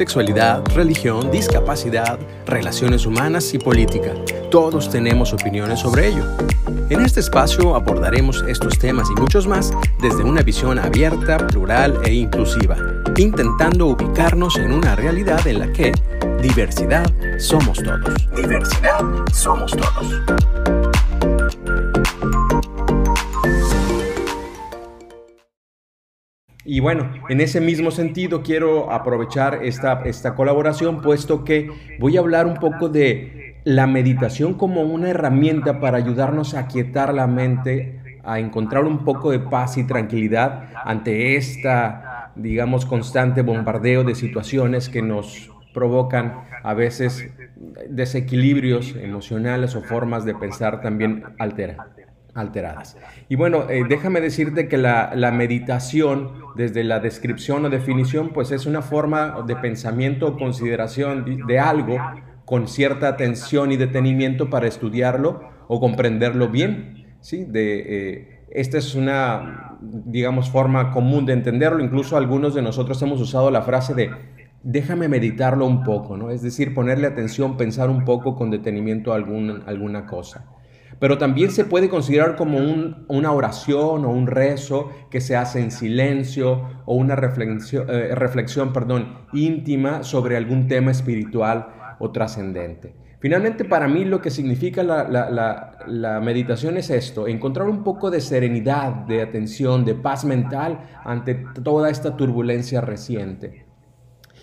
sexualidad, religión, discapacidad, relaciones humanas y política. Todos tenemos opiniones sobre ello. En este espacio abordaremos estos temas y muchos más desde una visión abierta, plural e inclusiva, intentando ubicarnos en una realidad en la que diversidad somos todos. Diversidad somos todos. Y bueno, en ese mismo sentido quiero aprovechar esta, esta colaboración puesto que voy a hablar un poco de la meditación como una herramienta para ayudarnos a quietar la mente, a encontrar un poco de paz y tranquilidad ante esta, digamos, constante bombardeo de situaciones que nos provocan a veces desequilibrios emocionales o formas de pensar también alteradas alteradas. Y bueno, eh, déjame decirte que la, meditación, desde la descripción o definición, pues es una forma de pensamiento o consideración de, algo con cierta atención y detenimiento para estudiarlo o comprenderlo bien. ¿sí? De, eh, esta es una, digamos, forma común de entenderlo. Incluso algunos de nosotros hemos usado la frase de déjame meditarlo un poco, ¿no? Es decir, ponerle atención, pensar un poco con detenimiento a alguna cosa pero también se puede considerar como una oración o un rezo que se hace en silencio o una reflexión, eh, reflexión perdón, íntima sobre algún tema espiritual o trascendente. Finalmente, para mí lo que significa la, la, meditación es esto, encontrar un poco de serenidad, de atención, de paz mental ante toda esta turbulencia reciente.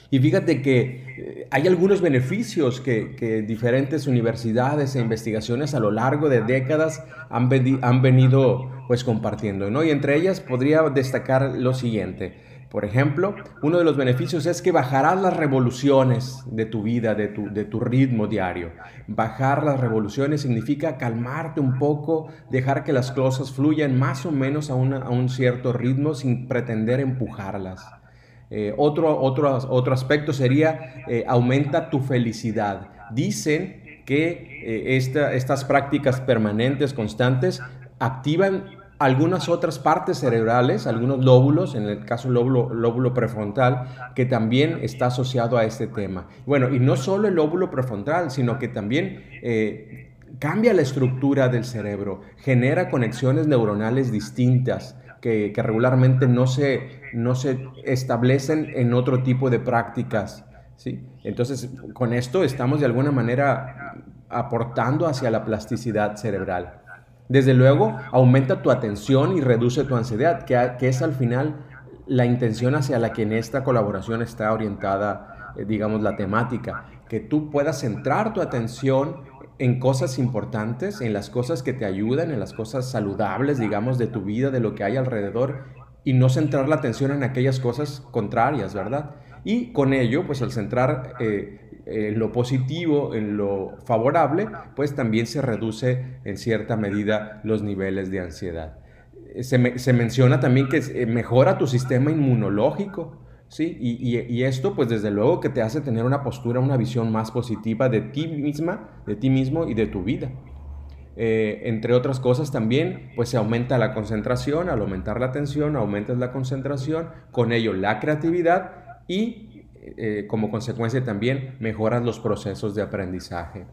Y fíjate que eh, hay algunos beneficios que, diferentes universidades e investigaciones a lo largo de décadas han, venido pues compartiendo, ¿no? Y entre ellas podría destacar lo siguiente. Por ejemplo, uno de los beneficios es que bajarás las revoluciones de tu vida, de tu, de tu ritmo diario. Bajar las revoluciones significa calmarte un poco, dejar que las cosas fluyan más o menos a, a un cierto ritmo sin pretender empujarlas. Eh, otro, otro, otro aspecto sería eh, aumenta tu felicidad. Dicen que eh, estas prácticas permanentes, constantes, activan algunas otras partes cerebrales, algunos lóbulos, en el caso lóbulo, lóbulo prefrontal, que también está asociado a este tema. Bueno, y no solo el lóbulo prefrontal, sino que también cambia la estructura del cerebro, genera conexiones neuronales distintas que, regularmente no se, no se establecen en otro tipo de prácticas. ¿sí? Entonces, con esto estamos de alguna manera aportando hacia la plasticidad cerebral. Desde luego, aumenta tu atención y reduce tu ansiedad, que, es al final la intención hacia la que en esta colaboración está orientada, eh, digamos, la temática, que tú puedas centrar tu atención en cosas importantes, en las cosas que te ayudan, en las cosas saludables, digamos, de tu vida, de lo que hay alrededor, y no centrar la atención en aquellas cosas contrarias, ¿verdad? Y con ello, pues al centrar eh, lo positivo, en lo favorable, pues también se reduce en cierta medida los niveles de ansiedad. Se, se menciona también que eh, mejora tu sistema inmunológico, ¿sí? Y, esto, pues desde luego que te hace tener una postura, una visión más positiva de ti misma, de ti mismo y de tu vida. Eh, entre otras cosas también, pues se aumenta la concentración, al aumentar la atención, aumentas la concentración, con ello la creatividad y eh, como consecuencia también mejoras los procesos de aprendizaje.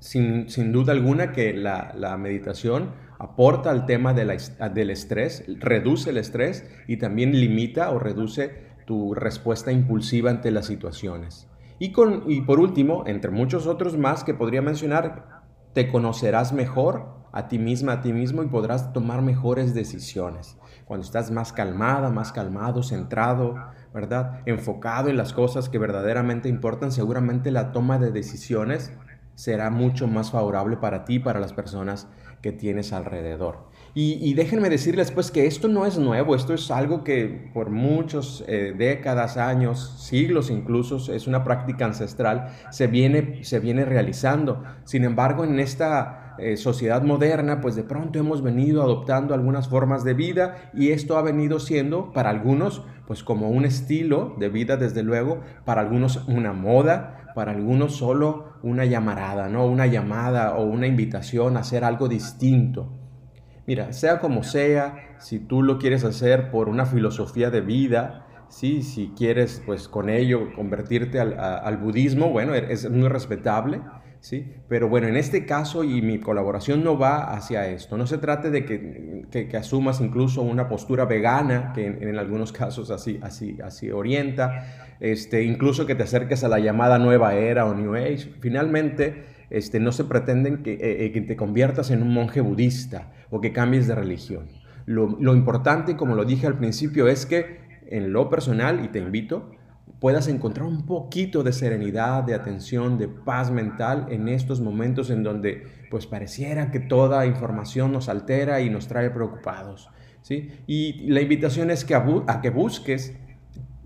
Sin, duda alguna que la, la meditación aporta al tema del estrés, reduce el estrés y también limita o reduce tu respuesta impulsiva ante las situaciones. Y, con, y por último, entre muchos otros más que podría mencionar, te conocerás mejor a ti misma, a ti mismo y podrás tomar mejores decisiones. Cuando estás más calmada, más calmado, centrado, ¿verdad? Enfocado en las cosas que verdaderamente importan, seguramente la toma de decisiones será mucho más favorable para ti para las personas tienes alrededor. Y, déjenme decirles pues que esto no es nuevo, esto es algo que por muchos eh, décadas, años, siglos incluso, es una práctica ancestral, se viene, se viene realizando. Sin embargo, en esta eh, sociedad moderna, pues de pronto hemos venido adoptando algunas formas de vida y esto ha venido siendo para algunos pues como un estilo de vida desde luego, para algunos una moda, para algunos solo una llamarada, ¿no? Una llamada o una invitación a hacer algo distinto. Mira, sea como sea, si tú lo quieres hacer por una filosofía de vida, ¿sí? Si quieres, pues con ello convertirte al, al budismo, bueno, es muy respetable, ¿sí? Pero bueno, en este caso y mi colaboración no va hacia esto. No se trate de que, que, asumas incluso una postura vegana, que en, algunos casos así, así, así orienta, este, incluso que te acerques a la llamada nueva era o New Age. Finalmente, este, no se pretenden que, eh, eh, que te conviertas en un monje budista o que cambies de religión. Lo, lo importante, como lo dije al principio, es que en lo personal, y te invito, puedas encontrar un poquito de serenidad, de atención, de paz mental en estos momentos en donde pues pareciera que toda información nos altera y nos trae preocupados. ¿sí? Y la invitación es que a, que busques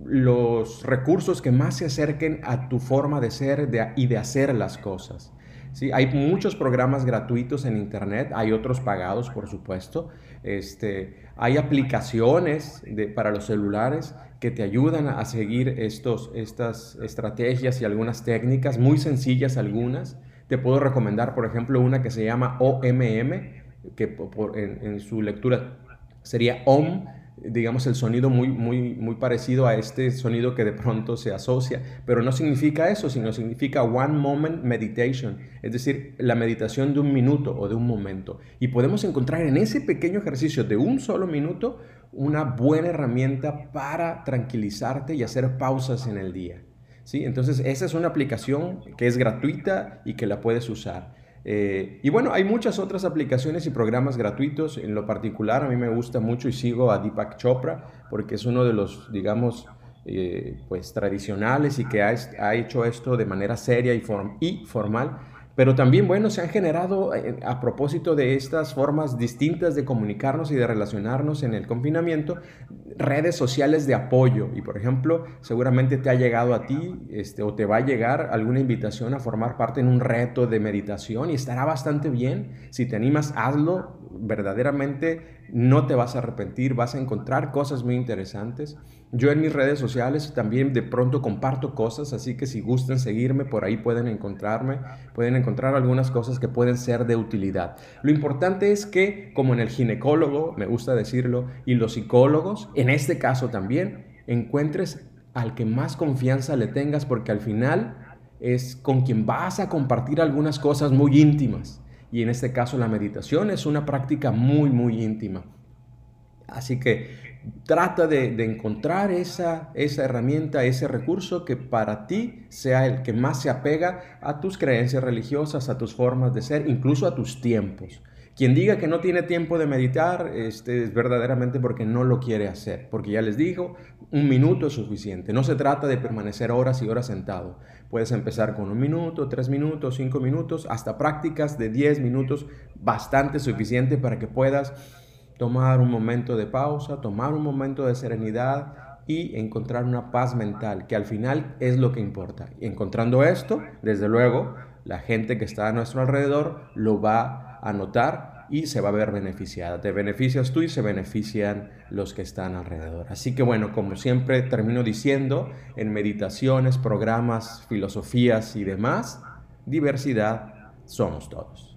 los recursos que más se acerquen a tu forma de ser y de hacer las cosas. ¿Sí? Hay muchos programas gratuitos en Internet, hay otros pagados, por supuesto. Este, hay aplicaciones para los celulares que te ayudan a seguir estos, estas estrategias y algunas técnicas, muy sencillas algunas. Te puedo recomendar, por ejemplo, una que se llama OMM, que en, su lectura sería OM, digamos, el sonido muy, muy, muy parecido a este sonido que de pronto se asocia, pero no significa eso, sino significa One Moment Meditation, es decir, la meditación de un minuto o de un momento. Y podemos encontrar en ese pequeño ejercicio de un solo minuto una buena herramienta para tranquilizarte y hacer pausas en el día. ¿sí? Entonces, esa es una aplicación que es gratuita y que la puedes usar. Eh, y bueno, hay muchas otras aplicaciones y programas gratuitos. En lo particular, a mí me gusta mucho y sigo a Deepak Chopra porque es uno de los, digamos, eh, pues tradicionales y que ha, ha, hecho esto de manera seria y, form y formal pero también, bueno, se han generado eh, a propósito de estas formas distintas de comunicarnos y de relacionarnos en el confinamiento, redes sociales de apoyo. Y por ejemplo, seguramente te ha llegado a ti este, o te va a llegar alguna invitación a formar parte en un reto de meditación y estará bastante bien. Si te animas, hazlo. Verdaderamente no te vas a arrepentir, vas a encontrar cosas muy interesantes. Yo en mis redes sociales también de pronto comparto cosas, así que si gustan seguirme, por ahí pueden encontrarme, pueden encontrar algunas cosas que pueden ser de utilidad. Lo importante es que, como en el ginecólogo, me gusta decirlo, y los psicólogos, en este caso también, encuentres al que más confianza le tengas, porque al final es con quien vas a compartir algunas cosas muy íntimas y en este caso la meditación es una práctica muy, muy íntima. Así que trata de, encontrar esa, esa herramienta, ese recurso que para ti sea el que más se apega a tus creencias religiosas, a tus formas de ser, incluso a tus tiempos. Quien diga que no tiene tiempo de meditar este, es verdaderamente porque no lo quiere hacer, porque ya les digo, un minuto es suficiente. No se trata de permanecer horas y horas sentado. Puedes empezar con un minuto, tres minutos, cinco minutos, hasta prácticas de diez minutos, bastante suficiente para que puedas tomar un momento de pausa, tomar un momento de serenidad y encontrar una paz mental, que al final es lo que importa. Y encontrando esto, desde luego, la gente que está a nuestro alrededor lo va a notar y se va a ver beneficiada. Te beneficias tú y se benefician los que están alrededor. Así que bueno, como siempre termino diciendo, en meditaciones, programas, filosofías y demás, diversidad somos todos.